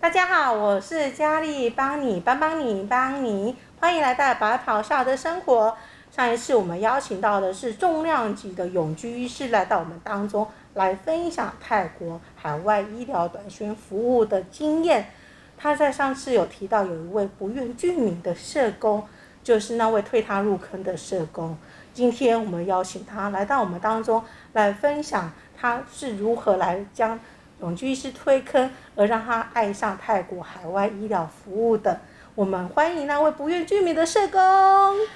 大家好，我是佳丽，帮你帮帮你帮你，欢迎来到白袍下的生活。上一次我们邀请到的是重量级的永居医师来到我们当中，来分享泰国海外医疗短宣服务的经验。他在上次有提到有一位不愿具名的社工，就是那位推他入坑的社工。今天我们邀请他来到我们当中，来分享他是如何来将。永居医师推坑，而让他爱上泰国海外医疗服务的。我们欢迎那位不愿具名的社工。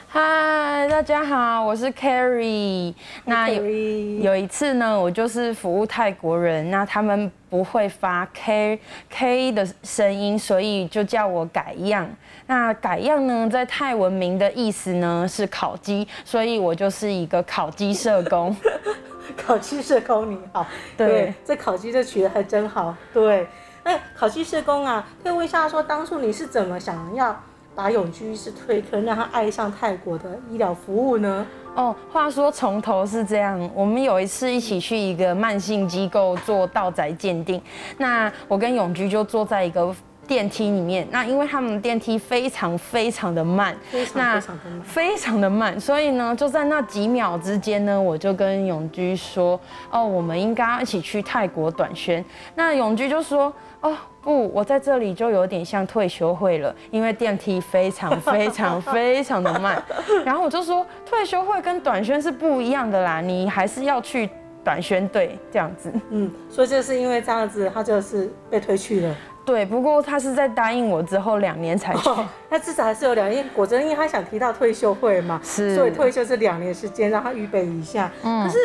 嗨，大家好，我是 Carrie。那有有一次呢，我就是服务泰国人，那他们不会发 K K 的声音，所以就叫我改样。那改样呢，在泰文名的意思呢是烤鸡，所以我就是一个烤鸡社工。烤鸡社工你好，对，对这烤鸡这取得还真好。对，那烤鸡社工啊，可以问一下说，当初你是怎么想要把永居是推坑，让他爱上泰国的医疗服务呢？哦，话说从头是这样，我们有一次一起去一个慢性机构做道宅鉴定，那我跟永居就坐在一个。电梯里面，那因为他们电梯非常非常的慢，非常非常的慢，非常的慢，所以呢，就在那几秒之间呢，我就跟永居说，哦，我们应该要一起去泰国短宣。那永居就说，哦，不，我在这里就有点像退休会了，因为电梯非常非常非常的慢。然后我就说，退休会跟短宣是不一样的啦，你还是要去短宣队这样子。嗯，所以就是因为这样子，他就是被推去了。对，不过他是在答应我之后两年才去，哦，他至少还是有两年。果真，因为他想提到退休会嘛，是，所以退休是两年时间，让他预备一下。嗯，可是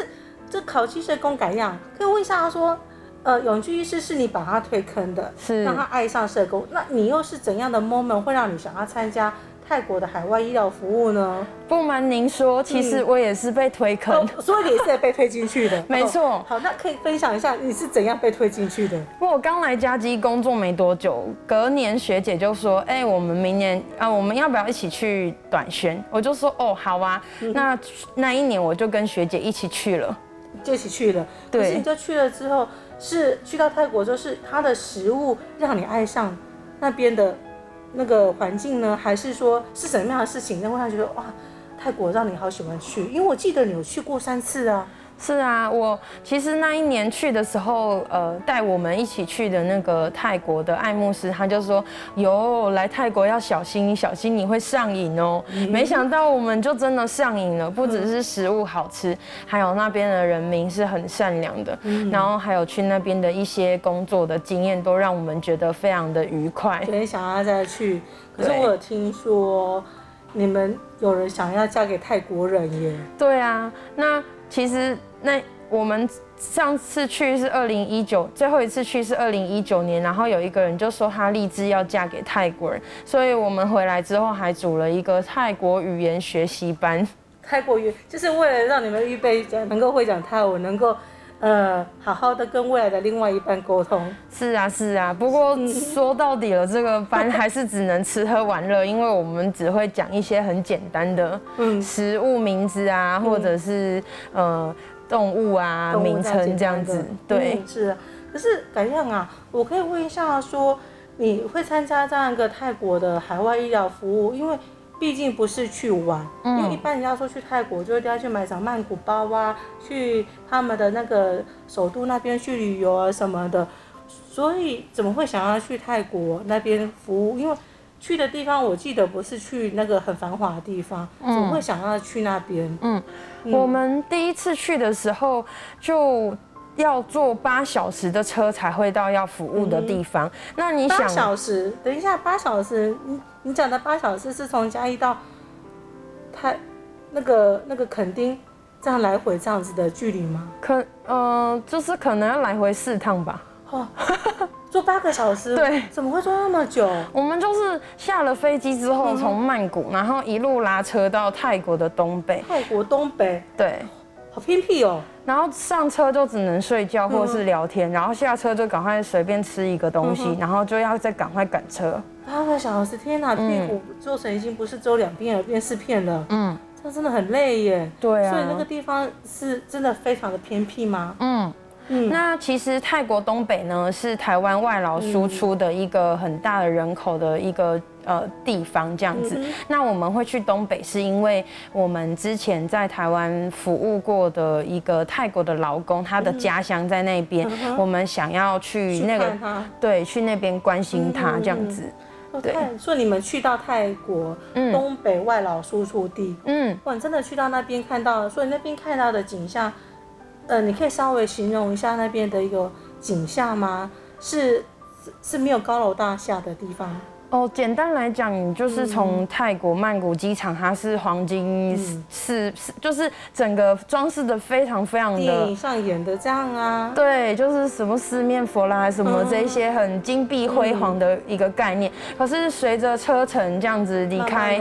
这考期社工改样，可以问一下他说，呃，永居医师是你把他推坑的，是让他爱上社工，那你又是怎样的 moment 会让你想要参加？泰国的海外医疗服务呢？不瞒您说，其实我也是被推坑，嗯哦、所以你也是被推进去的。没错、哦。好，那可以分享一下你是怎样被推进去的？我刚来家基工作没多久，隔年学姐就说：“哎、欸，我们明年啊，我们要不要一起去短宣？”我就说：“哦，好啊。嗯”那那一年我就跟学姐一起去了，就一起去了。对。可是你就去了之后，是去到泰国之后，是他的食物让你爱上那边的？那个环境呢，还是说是什么样的事情让他觉得哇，泰国让你好喜欢去？因为我记得你有去过三次啊。是啊，我其实那一年去的时候，呃，带我们一起去的那个泰国的爱慕斯，他就说：“哟，来泰国要小心，小心你会上瘾哦。嗯”没想到我们就真的上瘾了，不只是食物好吃，还有那边的人民是很善良的，嗯、然后还有去那边的一些工作的经验，都让我们觉得非常的愉快，所以想要再去。可是我有听说，你们有人想要嫁给泰国人耶？对啊，那其实。那我们上次去是二零一九，最后一次去是二零一九年，然后有一个人就说他立志要嫁给泰国人，所以我们回来之后还组了一个泰国语言学习班。泰国语就是为了让你们预备讲，能够会讲泰文，能够。呃，好好的跟未来的另外一半沟通。是啊，是啊。不过说到底了，这个班还是只能吃喝玩乐，因为我们只会讲一些很简单的嗯食物名字啊，嗯、或者是呃动物啊名称这样子。对，嗯、是。可是改样啊，我可以问一下说，说你会参加这样一个泰国的海外医疗服务，因为。毕竟不是去玩，因为一般人家说去泰国，就一定要去买什么曼谷包啊，去他们的那个首都那边去旅游啊什么的，所以怎么会想要去泰国那边服务？因为去的地方我记得不是去那个很繁华的地方，怎么会想要去那边？嗯，我们第一次去的时候就。要坐八小时的车才会到要服务的地方。嗯、那你想？八小时？等一下，八小时？你你讲的八小时是从嘉义到泰那个那个垦丁这样来回这样子的距离吗？可呃，就是可能要来回四趟吧。哦，坐八个小时？对，怎么会坐那么久？我们就是下了飞机之后，从曼谷，然后一路拉车到泰国的东北。泰国东北？对。好偏僻哦，然后上车就只能睡觉或是聊天，然后下车就赶快随便吃一个东西，然后就要再赶快赶车。八个小时，天哪，屁股做成已经不是只有两片，了变四片了。嗯，这真的很累耶。对啊。所以那个地方是真的非常的偏僻吗？嗯。嗯，那其实泰国东北呢，是台湾外劳输出的一个很大的人口的一个呃地方，这样子。嗯、那我们会去东北，是因为我们之前在台湾服务过的一个泰国的劳工，他的家乡在那边，嗯、我们想要去那个去对去那边关心他这样子。嗯、对，所以你们去到泰国东北外劳输出地，嗯，哇，你真的去到那边看到了，所以那边看到的景象。呃，你可以稍微形容一下那边的一个景象吗？是是是没有高楼大厦的地方。哦，简单来讲，就是从泰国曼谷机场，它是黄金是是，就是整个装饰的非常非常的电影上演的这样啊。对，就是什么四面佛啦，什么这一些很金碧辉煌的一个概念。可是随着车程这样子离开。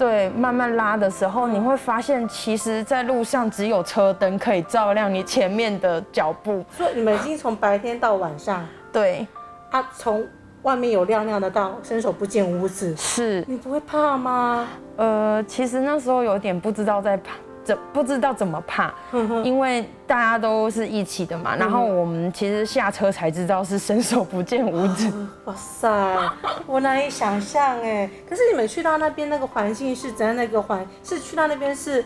对，慢慢拉的时候，你会发现，其实，在路上只有车灯可以照亮你前面的脚步。所以你们已经从白天到晚上，对，啊，从外面有亮亮的到伸手不见五指，是你不会怕吗？呃，其实那时候有点不知道在怕。怎不知道怎么怕，因为大家都是一起的嘛。然后我们其实下车才知道是伸手不见五指。哇塞，我难以想象哎。可是你们去到那边那个环境是怎样？那个环是去到那边是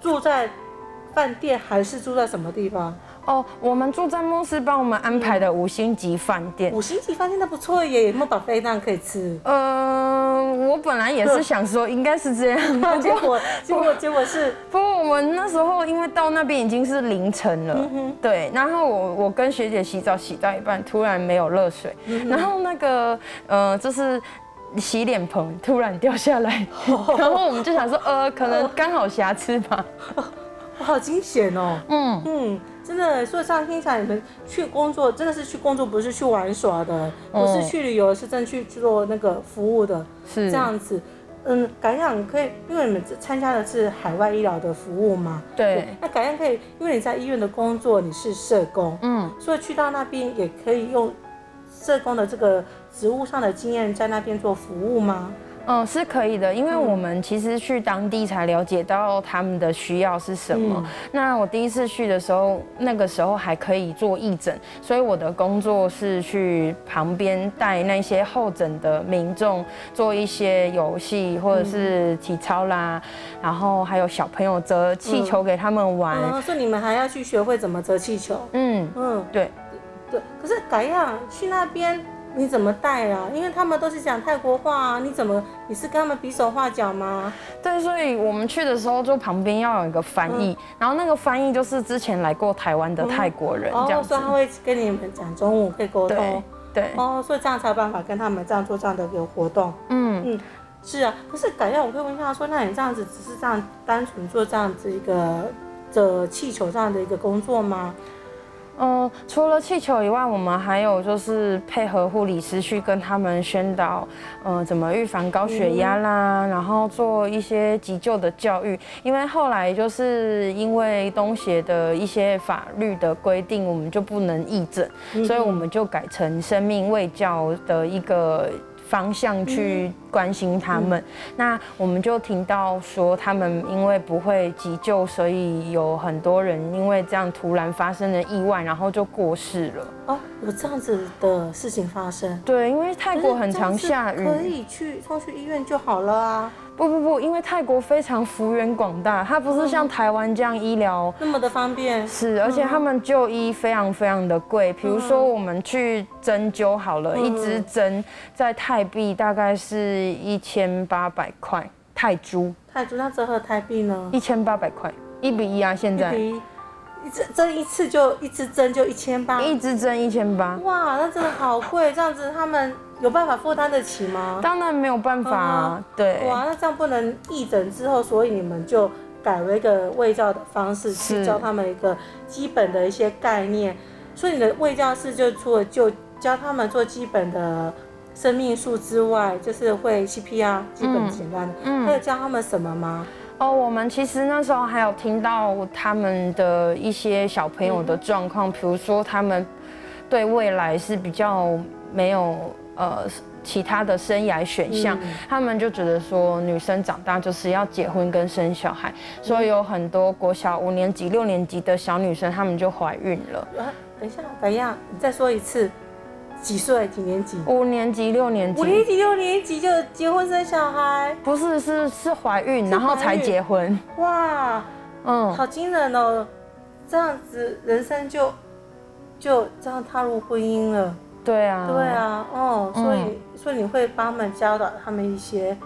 住在饭店还是住在什么地方？哦，我们住在牧师帮我们安排的五星级饭店。五星级饭店那不错耶，有没有 buffet 那样可以吃？呃，我本来也是想说应该是这样，结果结果结果是，不过我们那时候因为到那边已经是凌晨了，对，然后我我跟学姐洗澡洗到一半，突然没有热水，然后那个呃就是洗脸盆突然掉下来，然后我们就想说呃可能刚好瑕疵吧，我好惊险哦，嗯。嗯。真的，所以这样听起来，你们去工作真的是去工作，不是去玩耍的，不是去旅游，是真去做那个服务的，是这样子。嗯，感想可以，因为你们参加的是海外医疗的服务嘛。对。那感想可以，因为你在医院的工作，你是社工，嗯，所以去到那边也可以用社工的这个职务上的经验，在那边做服务吗？嗯，是可以的，因为我们其实去当地才了解到他们的需要是什么。嗯、那我第一次去的时候，那个时候还可以做义诊，所以我的工作是去旁边带那些候诊的民众做一些游戏或者是体操啦，嗯、然后还有小朋友折气球给他们玩。嗯，所以你们还要去学会怎么折气球。嗯嗯，对对。可是改样去那边。你怎么带啊？因为他们都是讲泰国话啊，你怎么你是跟他们比手画脚吗？对，所以我们去的时候就旁边要有一个翻译，嗯、然后那个翻译就是之前来过台湾的泰国人，这样子。哦，所以他会跟你们讲中文，可以沟通。对。对哦，所以这样才有办法跟他们这样做这样的一个活动。嗯嗯，是啊。可是改掉，我可以问一下，说那你这样子只是这样单纯做这样子一个的气球这样的一个工作吗？嗯，除了气球以外，我们还有就是配合护理师去跟他们宣导，嗯，怎么预防高血压啦，然后做一些急救的教育。因为后来就是因为东协的一些法律的规定，我们就不能义诊，所以我们就改成生命卫教的一个。方向去关心他们，嗯、那我们就听到说，他们因为不会急救，所以有很多人因为这样突然发生了意外，然后就过世了。哦，有这样子的事情发生？对，因为泰国很常下雨，可以去送去医院就好了啊。不不不，因为泰国非常幅员广大，它不是像台湾这样医疗那么的方便。是，而且他们就医非常非常的贵。比如说我们去针灸好了，一支针在泰币大概是一千八百块泰铢。泰铢那折合泰币呢？一千八百块，一比一啊，现在。一支针一次就一支针就一千八。一支针一千八。哇，那真的好贵，这样子他们。有办法负担得起吗？当然没有办法啊，嗯、对。哇，那这样不能义诊之后，所以你们就改为一个卫教的方式，去教他们一个基本的一些概念。所以你的卫教室就除了就教他们做基本的生命数之外，就是会 CPR 基本简单的，嗯，还有教他们什么吗？哦，我们其实那时候还有听到他们的一些小朋友的状况，比如说他们对未来是比较没有。呃，其他的生涯选项，嗯、他们就觉得说女生长大就是要结婚跟生小孩，嗯、所以有很多国小五年级、六年级的小女生，她们就怀孕了。啊，等一下，等一下，你再说一次，几岁？几年级？五年级、六年级。五年级、六年级就结婚生小孩？不是，是是怀孕，然后才结婚。哇，嗯，好惊人哦！这样子人生就就这样踏入婚姻了。对啊，对啊，哦，所以、嗯、所以你会帮他们教导他们一些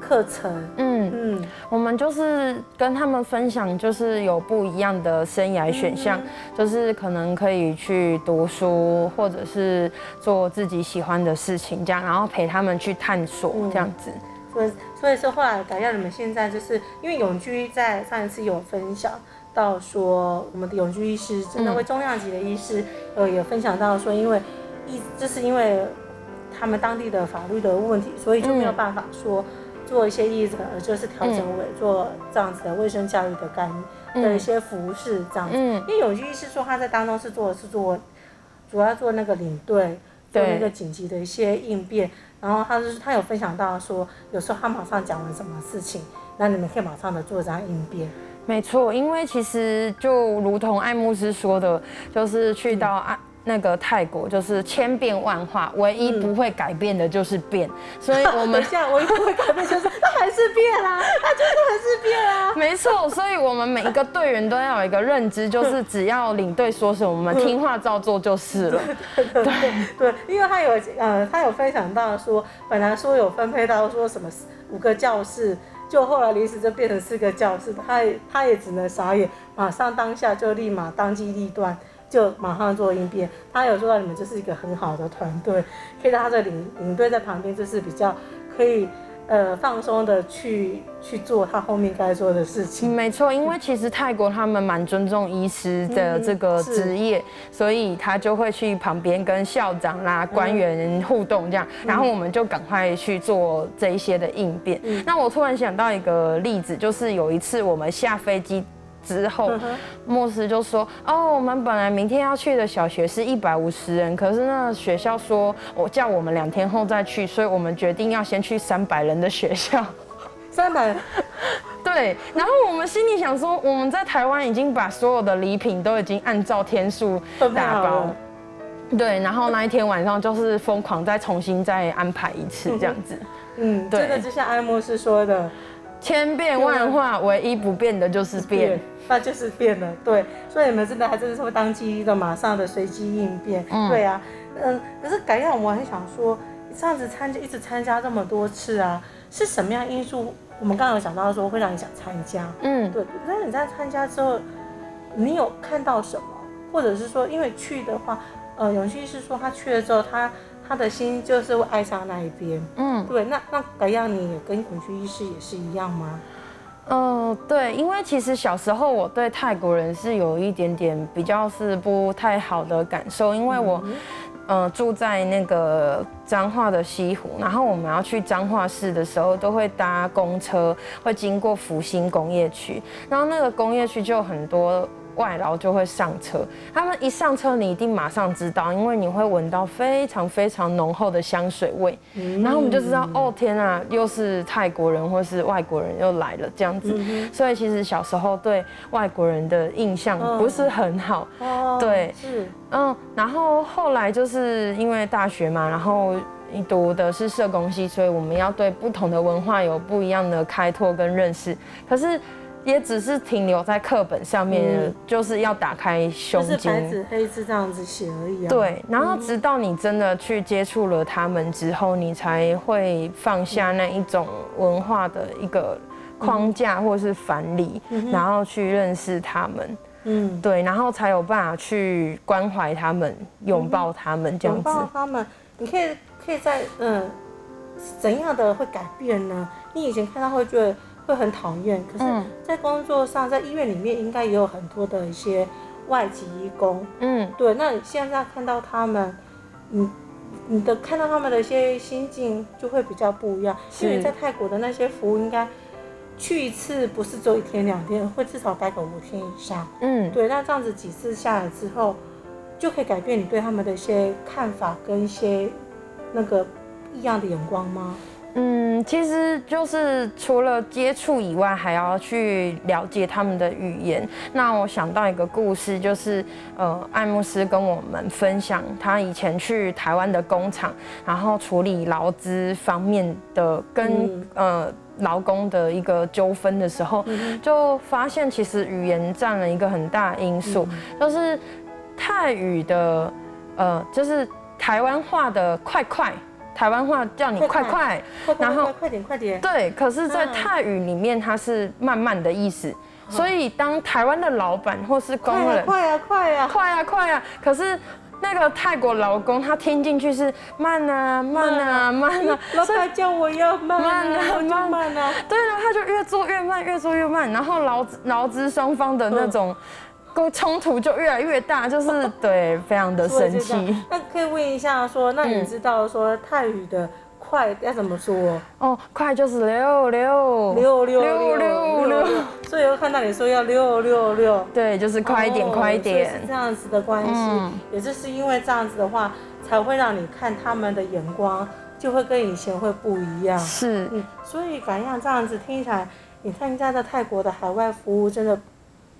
课程，嗯。嗯，我们就是跟他们分享，就是有不一样的生涯选项，嗯、就是可能可以去读书，或者是做自己喜欢的事情，这样，然后陪他们去探索，这样子。嗯、所以所以说后来改掉你们现在就是因为永居在上一次有分享到说，我们的永居医师真的会重量级的医师，呃、嗯，有分享到说因为。意就是因为他们当地的法律的问题，所以就没有办法说做一些义诊，而就是调整为做这样子的卫生教育的干的一些服饰这样子。因为有些医师说他在当中是做的是做主要做那个领队，做那个紧急的一些应变。然后他就是他有分享到说，有时候他马上讲了什么事情，那你们可以马上的做这样应变。没错，因为其实就如同艾牧师说的，就是去到爱。那个泰国就是千变万化，唯一不会改变的就是变，嗯、所以我们 现在唯一不会改变就是它还是变啊，它就是还是变啊。没错，所以我们每一个队员都要有一个认知，就是只要领队说什么，我们听话照做就是了。对，对，因为他有呃，他有分享到说，本来说有分配到说什么五个教室，就后来临时就变成四个教室，他也他也只能傻眼，马上当下就立马当机立断。就马上做应变，他有说到你们就是一个很好的团队，可以让他的领领队在旁边，就是比较可以呃放松的去去做他后面该做的事情。没错，因为其实泰国他们蛮尊重医师的这个职业，嗯、所以他就会去旁边跟校长啦、官员互动这样，嗯、然后我们就赶快去做这一些的应变。嗯、那我突然想到一个例子，就是有一次我们下飞机。之后，牧师就说：“哦，我们本来明天要去的小学是一百五十人，可是那学校说我叫我们两天后再去，所以我们决定要先去三百人的学校。三百，对。然后我们心里想说，我们在台湾已经把所有的礼品都已经按照天数打包，对。然后那一天晚上就是疯狂再重新再安排一次这样子。嗯，对。这个就像艾莫斯说的。”千变万化，唯一不变的就是变，那就是变了。对，所以你们真的还真的是会当机立断，马上的随机应变。嗯、对啊，嗯，可是改样我很想说，这样子参加一直参加这么多次啊，是什么样因素？我们刚刚有讲到说会让你想参加，嗯，对。那你在参加之后，你有看到什么？或者是说，因为去的话，呃，永旭是说他去了之后，他。他的心就是会爱上那一边，嗯，对，那那改样你也跟孔雀医师也是一样吗？嗯、呃，对，因为其实小时候我对泰国人是有一点点比较是不太好的感受，因为我，嗯、呃，住在那个彰化的西湖，然后我们要去彰化市的时候，都会搭公车，会经过福兴工业区，然后那个工业区就有很多。外劳就会上车，他们一上车，你一定马上知道，因为你会闻到非常非常浓厚的香水味，嗯、然后我们就知道，哦天啊，又是泰国人或是外国人又来了这样子。所以其实小时候对外国人的印象不是很好，哦、对，是，嗯，然后后来就是因为大学嘛，然后你读的是社工系，所以我们要对不同的文化有不一样的开拓跟认识，可是。也只是停留在课本上面，嗯、就是要打开胸襟，就是白纸黑字这样子写而已啊。对，然后直到你真的去接触了他们之后，你才会放下那一种文化的一个框架或是藩篱，嗯、然后去认识他们。嗯，对，然后才有办法去关怀他们、拥抱他们这样子。拥抱他们，你可以可以在嗯怎样的会改变呢？你以前看到会觉得。会很讨厌，可是，在工作上，在医院里面，应该也有很多的一些外籍医工。嗯，对。那你现在看到他们，你你的看到他们的一些心境就会比较不一样。是因为在泰国的那些服务，应该去一次不是只有一天两天，会至少待个五天以上。嗯，对。那这样子几次下来之后，就可以改变你对他们的一些看法跟一些那个。异样的眼光吗？嗯，其实就是除了接触以外，还要去了解他们的语言。那我想到一个故事，就是呃，艾慕斯跟我们分享他以前去台湾的工厂，然后处理劳资方面的跟、嗯、呃劳工的一个纠纷的时候，嗯、就发现其实语言占了一个很大因素，嗯、就是泰语的呃，就是台湾话的快快。台湾话叫你快快，然后快点快点。对，可是，在泰语里面它是慢慢的意思，所以当台湾的老板或是工人，快啊快啊快啊。快啊，可是那个泰国劳工他听进去是慢啊慢啊慢啊，老板叫我要慢慢啊慢啊，对了，他就越做越慢越做越慢，然后劳劳资双方的那种。冲突就越来越大，就是 对，非常的生气。那可以问一下，说，那你知道说泰语的快要怎么说？哦，快就是六六六六六六六，所以又看到你说要六六六，对，就是快一点，快一点，是这样子的关系。也就是因为这样子的话，才会让你看他们的眼光就会跟以前会不一样。是，嗯，所以反正这样子听起来，你参加的泰国的海外服务真的。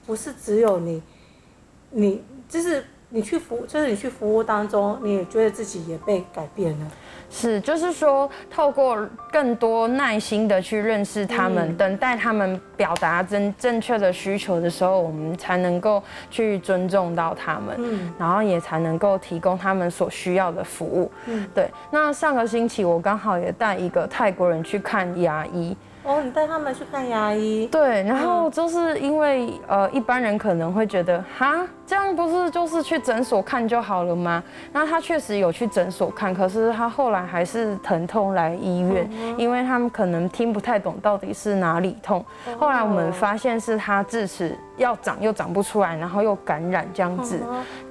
不是只有你，你就是你去服，就是你去服务当中，你也觉得自己也被改变了。是，就是说，透过更多耐心的去认识他们，嗯、等待他们表达真正确的需求的时候，我们才能够去尊重到他们，嗯，然后也才能够提供他们所需要的服务。嗯，对。那上个星期我刚好也带一个泰国人去看牙医。哦，你带他们去看牙医？对，然后就是因为呃，一般人可能会觉得，哈，这样不是就是去诊所看就好了吗？那他确实有去诊所看，可是他后来还是疼痛来医院，因为他们可能听不太懂到底是哪里痛。后来我们发现是他智齿要长又长不出来，然后又感染这样子。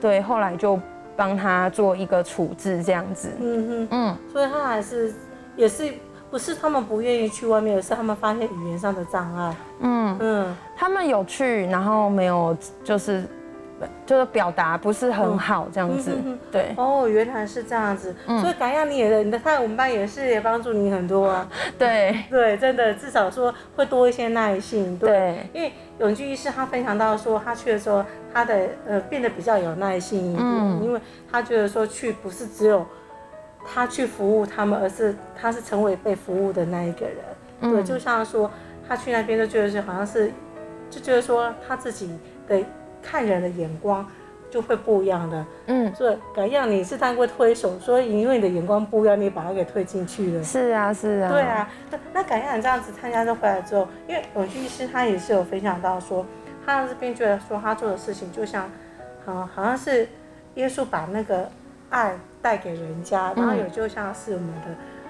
对，后来就帮他做一个处置这样子。嗯嗯，嗯，所以他还是也是。不是他们不愿意去外面，而是他们发现语言上的障碍。嗯嗯，他们有去，然后没有，就是就是表达不是很好这样子。对。哦，原来是这样子。嗯、所以感谢你也，你的他我们班也是也帮助你很多啊。对对，真的至少说会多一些耐心。对。对因为永居医师他分享到说，他去的时候，他的呃变得比较有耐心一点，嗯、因为他觉得说去不是只有。他去服务他们，而是他是成为被服务的那一个人。嗯、对，就像说他去那边就觉得是好像是，就觉得说他自己的看人的眼光就会不一样的。嗯，所以感样你是当过推手，所以因为你的眼光不一样，你把他给推进去了。是啊，是啊。对啊，那那感样你这样子参加这回来之后，因为永居医师他也是有分享到说，他这边觉得说他做的事情就像，好好像是耶稣把那个爱。带给人家，然后有就像是我们的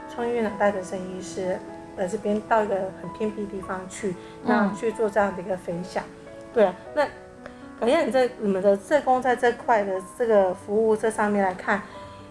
创意院长带着沈医师来这边到一个很偏僻地方去，那去做这样的一个分享。对啊，那感觉你在你们的社工在这块的这个服务这上面来看，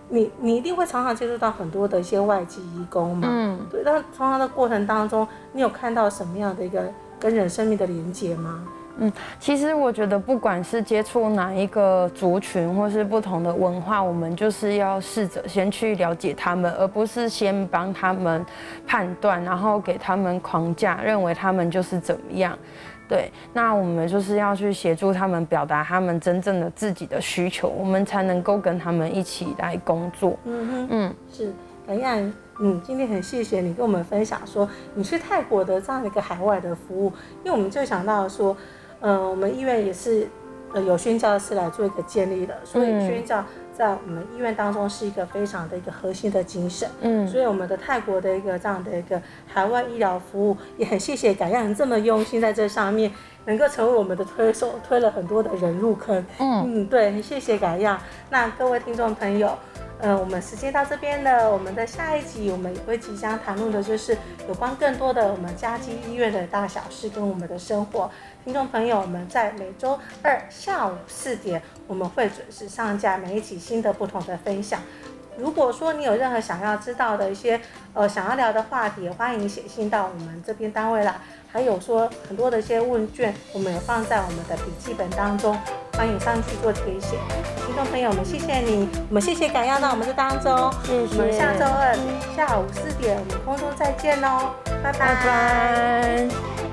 你你一定会常常接触到很多的一些外籍义工嘛？嗯，对。那从他的过程当中，你有看到什么样的一个跟人生命的连接吗？嗯，其实我觉得，不管是接触哪一个族群，或是不同的文化，我们就是要试着先去了解他们，而不是先帮他们判断，然后给他们框架，认为他们就是怎么样。对，那我们就是要去协助他们表达他们真正的自己的需求，我们才能够跟他们一起来工作。嗯哼，嗯，是，等一下，嗯，今天很谢谢你跟我们分享说你去泰国的这样的一个海外的服务，因为我们就想到说。嗯、呃，我们医院也是，呃，有宣教师来做一个建立的，所以宣教在我们医院当中是一个非常的一个核心的精神。嗯，所以我们的泰国的一个这样的一个海外医疗服务，也很谢谢感恩这么用心在这上面，能够成为我们的推手，推了很多的人入坑。嗯嗯，对，很谢谢感样。那各位听众朋友。呃，我们时间到这边了。我们的下一集，我们也会即将谈论的，就是有关更多的我们家基医院的大小事跟我们的生活。听众朋友，我们在每周二下午四点，我们会准时上架每一集新的不同的分享。如果说你有任何想要知道的一些呃想要聊的话题，欢迎写信到我们这边单位来。还有说很多的一些问卷，我们有放在我们的笔记本当中。欢迎上去做贴写。听众朋友们，谢谢你，我们谢谢感要到我们的当中，谢谢。我们下周二下午四点，我们空中再见喽，拜拜。拜拜。